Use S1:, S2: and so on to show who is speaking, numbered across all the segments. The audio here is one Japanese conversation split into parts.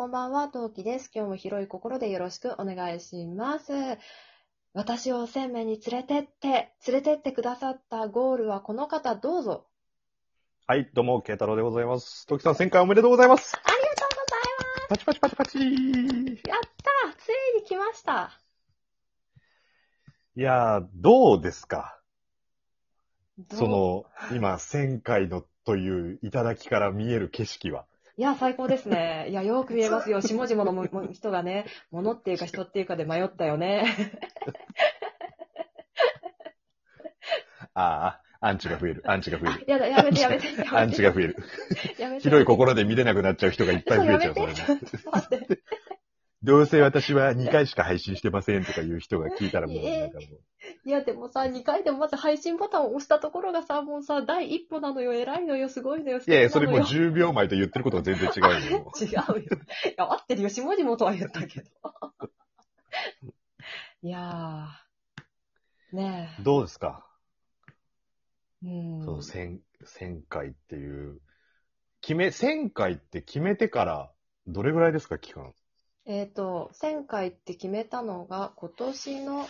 S1: こんばんは、トウキです。今日も広い心でよろしくお願いします。私を鮮明に連れてって、連れてってくださったゴールはこの方どうぞ。
S2: はい、どうも、慶太郎でございます。時さん、1000回おめでとうございます。
S1: ありがとうござい
S2: パチパチパチパチ
S1: ます。やったついに来ました。
S2: いやー、どうですか？そ、の、今、1000回のという頂から見える景色は。
S1: いや、最高ですね。いや、よく見えますよ。下々のもも人がね、物っていうか人っていうかで迷ったよね。
S2: ああ、アンチが増える、アンチが増える。
S1: やだ、やめてやめて。
S2: アンチが増える。
S1: やめて。
S2: 広い心で見れなくなっちゃう人がいっぱい増えちゃう、それ。
S1: ちょっと待って。
S2: どうせ私は2回しか配信してませんとかいう人が聞いたらもう、
S1: ええ
S2: なんかもう、
S1: いや、でもさ、2回でもまず配信ボタンを押したところがさ、もうさ、第一歩なのよ、偉いのよ、すごいのよ、
S2: いやいや、それもう
S1: 素敵なのよ
S2: 10秒前と言ってることが全然違うよ。もう
S1: 違うよ。いや、合ってるよ、下々とは言ったけど。いやー、ねえ。
S2: どうですか？
S1: うん。
S2: その1000、1000回っていう、決め、1000回って決めてから、どれぐらいですか、期間？
S1: えっ、と、1000回って決めたのが、今年の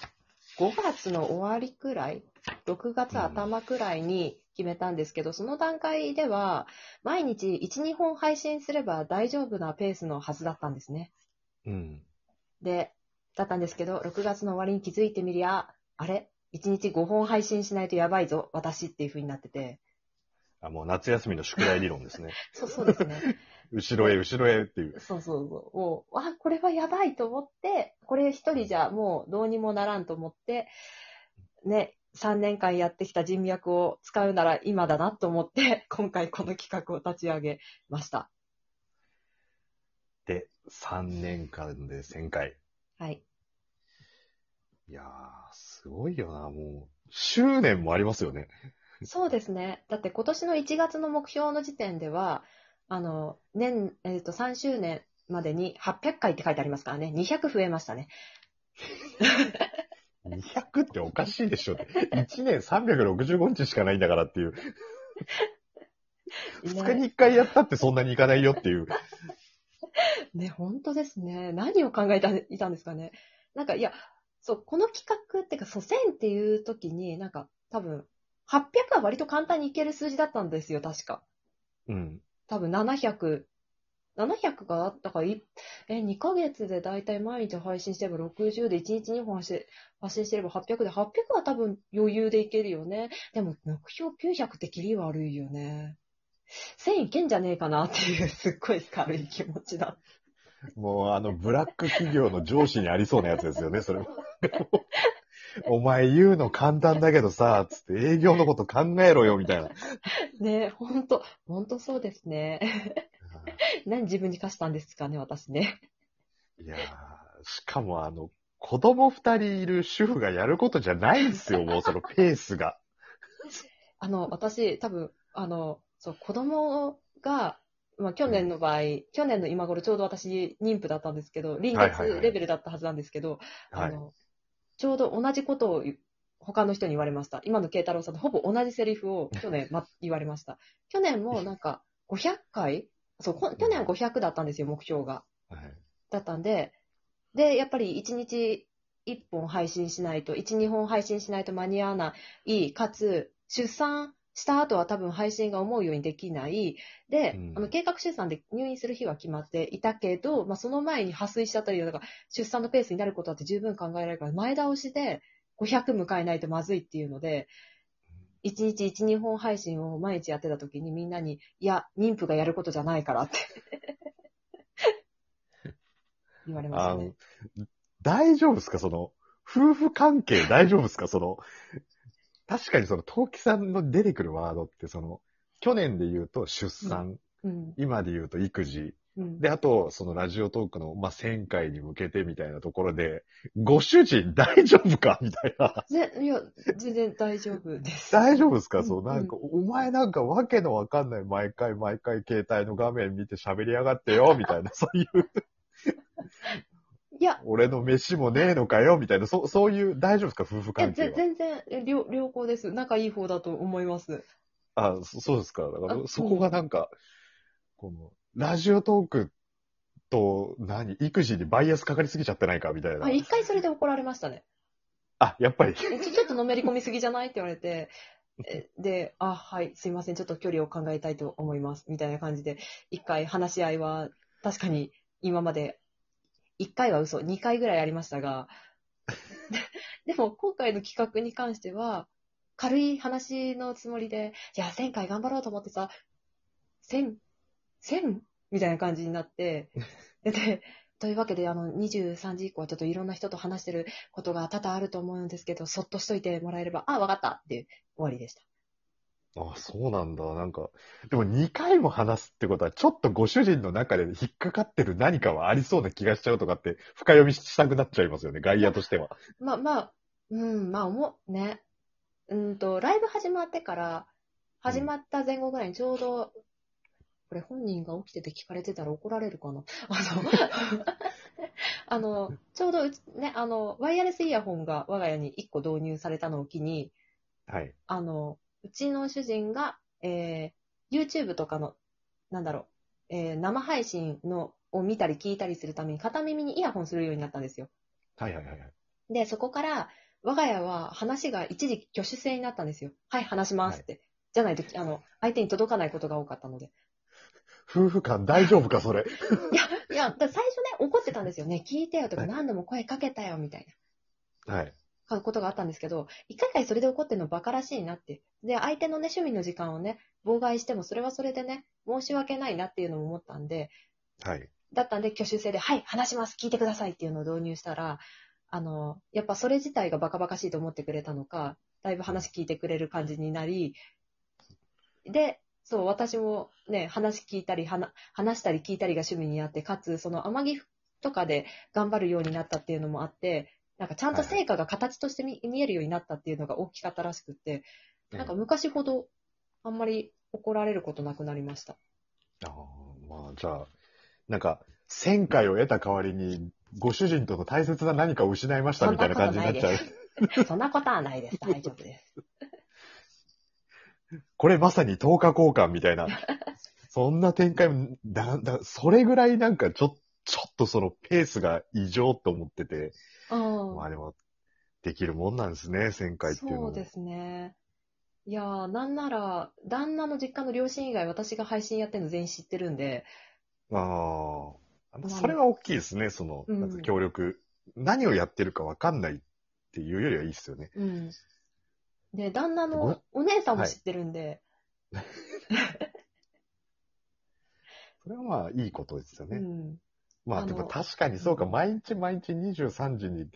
S1: 5月の終わりくらい、6月頭くらいに決めたんですけど、その段階では、毎日1、2本配信すれば大丈夫なペースのはずだったんですね。
S2: うん。
S1: で、だったんですけど、6月の終わりに気づいてみりゃ、あれ ?1 日5本配信しないとやばいぞ、私っていう風になってて。
S2: あ、もう夏休みの宿題理論ですね。
S1: そうそうですね。
S2: 後ろへ、後ろへっていう。
S1: そうそうそう。もう、あ、これはやばいと思って、これ一人じゃもうどうにもならんと思って、ね、3年間やってきた人脈を使うなら今だなと思って、今回この企画を立ち上げました。
S2: で、3年間で1000回。
S1: はい。
S2: いやー、すごいよな、もう。執念もありますよね。
S1: そうですね。だって今年の1月の目標の時点では、あの、年、えっ、と、3周年までに800回って書いてありますからね。200増えましたね。
S2: 200っておかしいでしょって。1年365日しかないんだからっていう。2日に1回やったってそんなにいかないよっていう。
S1: ね、本当ですね。何を考えていたんですかね。なんか、いや、そう、この企画っていうか、そう、1000っていう時に、なんか、多分、800は割と簡単にいける数字だったんですよ、確か。
S2: うん。
S1: 多分、700。700があったから、いえ、2ヶ月でだいたい毎日配信してれば60で1日2本発信発信してれば800で、800は多分余裕でいけるよね。でも、目標900ってキリ悪いよね。1000いけんじゃねえかなっていう、すっごい軽い気持ちだ。
S2: もうあの、ブラック企業の上司にありそうなやつですよね、それも。お前言うの簡単だけどさ、つって営業のこと考えろよ、みたいな。
S1: ねほんと、ほんとそうですね。何自分に課したんですかね、私ね。
S2: いやー、しかもあの、子供二人いる主婦がやることじゃないんですよ、もうそのペースが。
S1: あの、私、多分、あの、そう、子供が、まあ、去年の場合、去年の今頃ちょうど私、妊婦だったんですけど、臨
S2: はいはいはい
S1: 月レベルだったはずなんですけど、
S2: はい。
S1: あの、ちょうど同じことを他の人に言われました。今の慶太郎さんとほぼ同じセリフを 去年、ま、言われました。去年もなんか、500回そう、こ去年は500だったんですよ、目標が。
S2: はい
S1: だったんで、で、やっぱり1日1本配信しないと、1、2本配信しないと間に合わない、かつ、出産した後は多分配信が思うようにできない。で、
S2: うん
S1: あの計画出産で入院する日は決まっていたけど、まあ、その前に破水しちゃったりとか、出産のペースになることだって十分考えられるから、前倒しで500迎えないとまずいっていうので、1日1、2本配信を毎日やってた時にみんなに、いや、妊婦がやることじゃないからって 言われました
S2: あ
S1: ね
S2: の。、大丈夫ですか？その、夫婦関係大丈夫ですか？その、確かにその、陶器さんの出てくるワードって、その、去年で言うと出産、
S1: うん。
S2: 今で言うと育児、
S1: うん。
S2: で、あと、そのラジオトークの、まあ、1000回に向けてみたいなところで、ご主人大丈夫かみたいな。
S1: ね、いや、全然大丈夫です。
S2: 大丈夫ですか？
S1: うん
S2: そう、なんか、お前なんかわけのわかんない毎回毎回携帯の画面見て喋りやがってよ、みたいな、そういう、
S1: いや、
S2: 俺の飯もねえのかよ、みたいな、そう、そういう、大丈夫ですか？夫婦
S1: いや
S2: 関係は。
S1: ぜ全然え良良好です。仲いい方だと思います。
S2: あ、そそうですか。だから
S1: あ
S2: そこがなんか、この、ラジオトークと、何？育児にバイアスかかりすぎちゃってないかみたいな
S1: あ、。一回それで怒られましたね。
S2: あ、やっぱり。
S1: えちょちょっとのめり込みすぎじゃない？って言われて、えで、あ、はい、すいません、ちょっと距離を考えたいと思います、みたいな感じで、一回話し合いは、確かに今まで、一回は嘘、二回ぐらいありましたが、でも今回の企画に関しては、軽い話のつもりで、いや、1000回頑張ろうと思ってさ、1000、1000? みたいな感じになって、で、というわけで、あの、23時以降はちょっといろんな人と話してることが多々あると思うんですけど、そっとしといてもらえれば、あ、わかったっていう終わりでした。
S2: あ、そうなんだ。なんか、でも2回も話すってことは、ちょっとご主人の中で引っかかってる何かはありそうな気がしちゃうとかって、深読みしたくなっちゃいますよね、外野としては。
S1: まあまあ、うん、まあ、思う、ね。うんと、ライブ始まってから、始まった前後ぐらいにちょうど、これ本人が起きてて聞かれてたら怒られるかな。あの、あの、ちょうどうち、ね、あの、ワイヤレスイヤホンが我が家に1個導入されたのを機に、
S2: はい。
S1: あの、うちの主人が、えー、YouTube とかの、なんだろう、えー生配信のを見たり聞いたりするために片耳にイヤホンするようになったんですよ。
S2: はいはいはいはい。
S1: で、そこから、我が家は話が一時挙手制になったんですよ。はい、話しますって。じゃないと、あの、相手に届かないことが多かったので。
S2: 夫婦間大丈夫か、それ？
S1: いや、いや、最初ね、怒ってたんですよね。聞いてよとか、
S2: はい
S1: 何度も声かけたよ、みたい
S2: はい。
S1: なことがあったんですけど、一回一回それで怒ってるのバカらしいなって。で、相手のね、趣味の時間をね、妨害しても、それはそれでね、申し訳ないなっていうのも思ったんで、
S2: はい。
S1: だったんで、挙手制で、はい、話します、聞いてくださいっていうのを導入したら、あの、やっぱそれ自体がバカバカしいと思ってくれたのか、だいぶ話聞いてくれる感じになり、で、そう、私もね、話聞いたり、話話したり聞いたりが趣味になって、かつ、その天城とかで頑張るようになったっていうのもあって、なんかちゃんと成果が形として見見えるようになったっていうのが大きかったらしくって、なんか昔ほどあんまり怒られることなくなりました。
S2: ああ、まあ、じゃあ、なんか、1000回を得た代わりに、ご主人との大切な何かを失いましたみたいな感じになっちゃう。
S1: そんなことはないです。大丈夫です。
S2: これまさに10日交換みたいな。そんな展開も、だ、だ、それぐらいなんかちょ、ちょっとそのペースが異常と思ってて、
S1: うん
S2: まあでも、できるもんなんですね、1000回っていうのも。
S1: そうですね。いやー、なんなら、旦那の実家の両親以外、私が配信やってるの全員知ってるんで、
S2: ああ。それは大きいですね、その、
S1: うん
S2: なんか協力。何をやってるかわかんないっていうよりはいいですよね。
S1: うん。で、旦那
S2: ご
S1: のお姉さんも知ってるんで、
S2: それはまあいいことですよね。
S1: うん。
S2: まあでも確かにそうか、毎日毎日23時に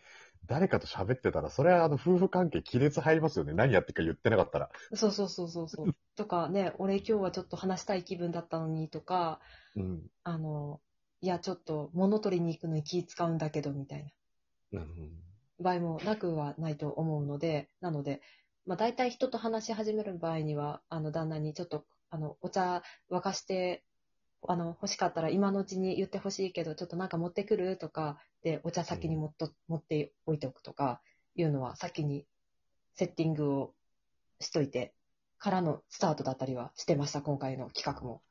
S2: 誰かと喋ってたら、それはあの夫婦関係亀裂入りますよね。何やってるか言ってなかったら。
S1: そうそうそうそうそう。とかね、俺今日はちょっと話したい気分だったのにとか、
S2: うん。
S1: あの、いや、ちょっと物取りに行くのに気使うんだけど、みたいな。
S2: うん
S1: 場合もなくはないと思うので、なので、まあ、大体人と話し始める場合には、あの、旦那にちょっと、あの、お茶沸かして、あの、欲しかったら今のうちに言ってほしいけど、ちょっとなんか持ってくる？とか、で、お茶先に持っと、持っておいておくとか、いうのは先にセッティングをしといて、からのスタートだったりはしてました、今回の企画も。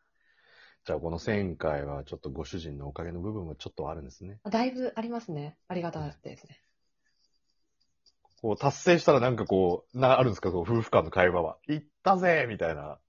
S2: じゃあこの1000回はちょっとご主人のおかげの部分もちょっとあるんですね。
S1: だいぶありますね。ありがたいですね。
S2: こう達成したらなんかこう、な、あるんですか？こう夫婦間の会話は。行ったぜみたいな。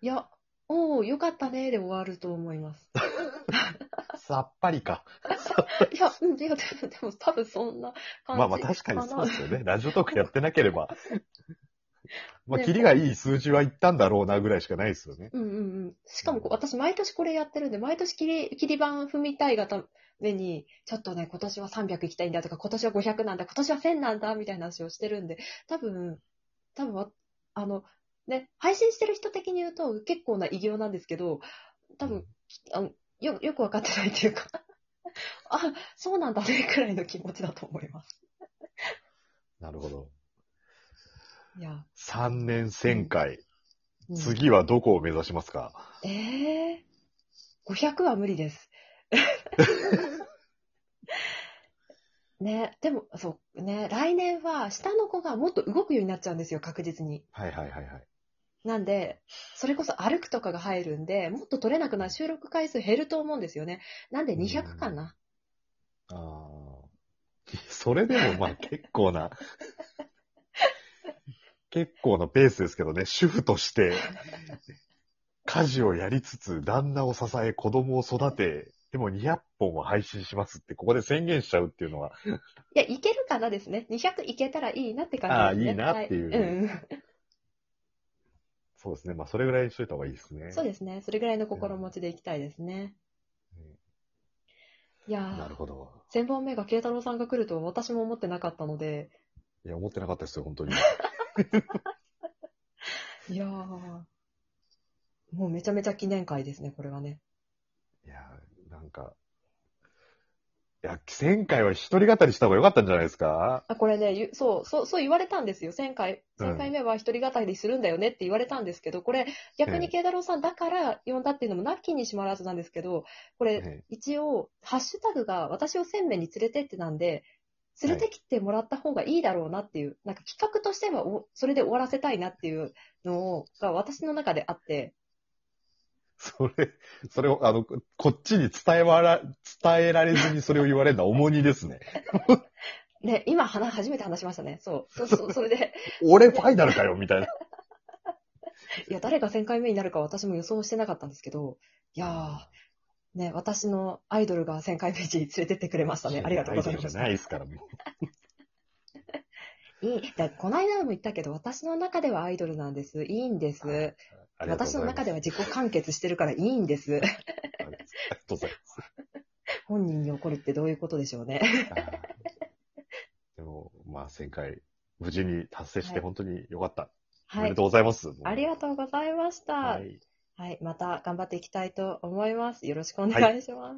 S1: いや、おおよかったね、で終わると思います。
S2: さっぱりか。
S1: いや、うんいや、でも、でも多分そんな感じ
S2: まあまあ確かにそうですよね。ラジオトークやってなければ。まあ、
S1: ね
S2: キリがいい数字は言ったんだろうなぐらいしかないですよね。
S1: うんうんうん。しかもこう、私毎年これやってるんで、毎年切り、切り板踏みたいがために、ちょっとね、今年は300行きたいんだとか、今年は500なんだ、今年は1000なんだ、みたいな話をしてるんで、多分、多分わ、あの、ね、配信してる人的に言うと結構な偉業なんですけど、多分、あのよ、よくわかってないっていうか、あ、そうなんだね、くらいの気持ちだと思います。
S2: なるほど。
S1: いや、
S2: 3年1000回。
S1: うん
S2: 次はどこを目指しますか？
S1: ええー、500は無理です。ね、でも、そう、ね、来年は下の子がもっと動くようになっちゃうんですよ、確実に。
S2: はいはいはいはい。
S1: なんで、それこそ歩くとかが入るんで、もっと取れなくなる、収録回数減ると思うんですよね。なんで200かな。
S2: ああ。それでもまあ 結構な、結構なペースですけどね、主婦として、家事をやりつつ、旦那を支え、子供を育て、でも200本は配信しますって、ここで宣言しちゃうっていうのは、
S1: いや、いけるかなですね。200いけたらいいなって感じですね。
S2: ああいいなっていう
S1: はいうん。
S2: そうですね。まあそれぐらいにしといた方がいいですね。
S1: そうですね。それぐらいの心持ちでいきたいですね。いやー、
S2: なるほど。
S1: 1000本目が慶太郎さんが来るとは私も思ってなかったので、
S2: いや、思ってなかったですよ、本当に。
S1: いやー、もうめちゃめちゃ記念会ですね、これはね。
S2: いや、なんか、いや、1000回は一人語りした方が良かったんじゃないですか？
S1: あ、これね、ゆそう、そう、そう言われたんですよ。1000回、
S2: うん。
S1: 1000回目は一人語りするんだよねって言われたんですけど、これ、逆に慶太郎さんだから呼んだっていうのもなきにしもあらずなんですけど、これ、
S2: え
S1: 一応、ハッシュタグが私を1000名に連れてってなんで、連れてきてもらった方がいいだろうなっていう、なんか企画としてはおそれで終わらせたいなっていうのが私の中であって、
S2: それ、それを、あの、こっちに伝えわら、伝えられずにそれを言われるのは重荷ですね。
S1: ね、今話、初めて話しましたね。そう。そうそう、それで、
S2: 俺ファイナルかよ、みたいな。
S1: いや、誰が1000回目になるか私も予想してなかったんですけど、いやー、ね、私のアイドルが1000回目に連れてってくれましたね。ありがとうございました。
S2: アイドルじゃないですから、もう
S1: いい。だこの間も言ったけど、私の中ではアイドルなんです。いいんです。私の中では自己完結してるからいいんです。
S2: ありがとうございます。
S1: 本人に怒るってどういうことでしょうね。
S2: でも、まあ、1000回、無事に達成して
S1: はい
S2: 本当に良かった。お
S1: はい
S2: めでと。うございます。
S1: ありがとうございました。
S2: は
S1: はい。
S2: い。
S1: また頑張っていきたいと思います。よろしくお願いします。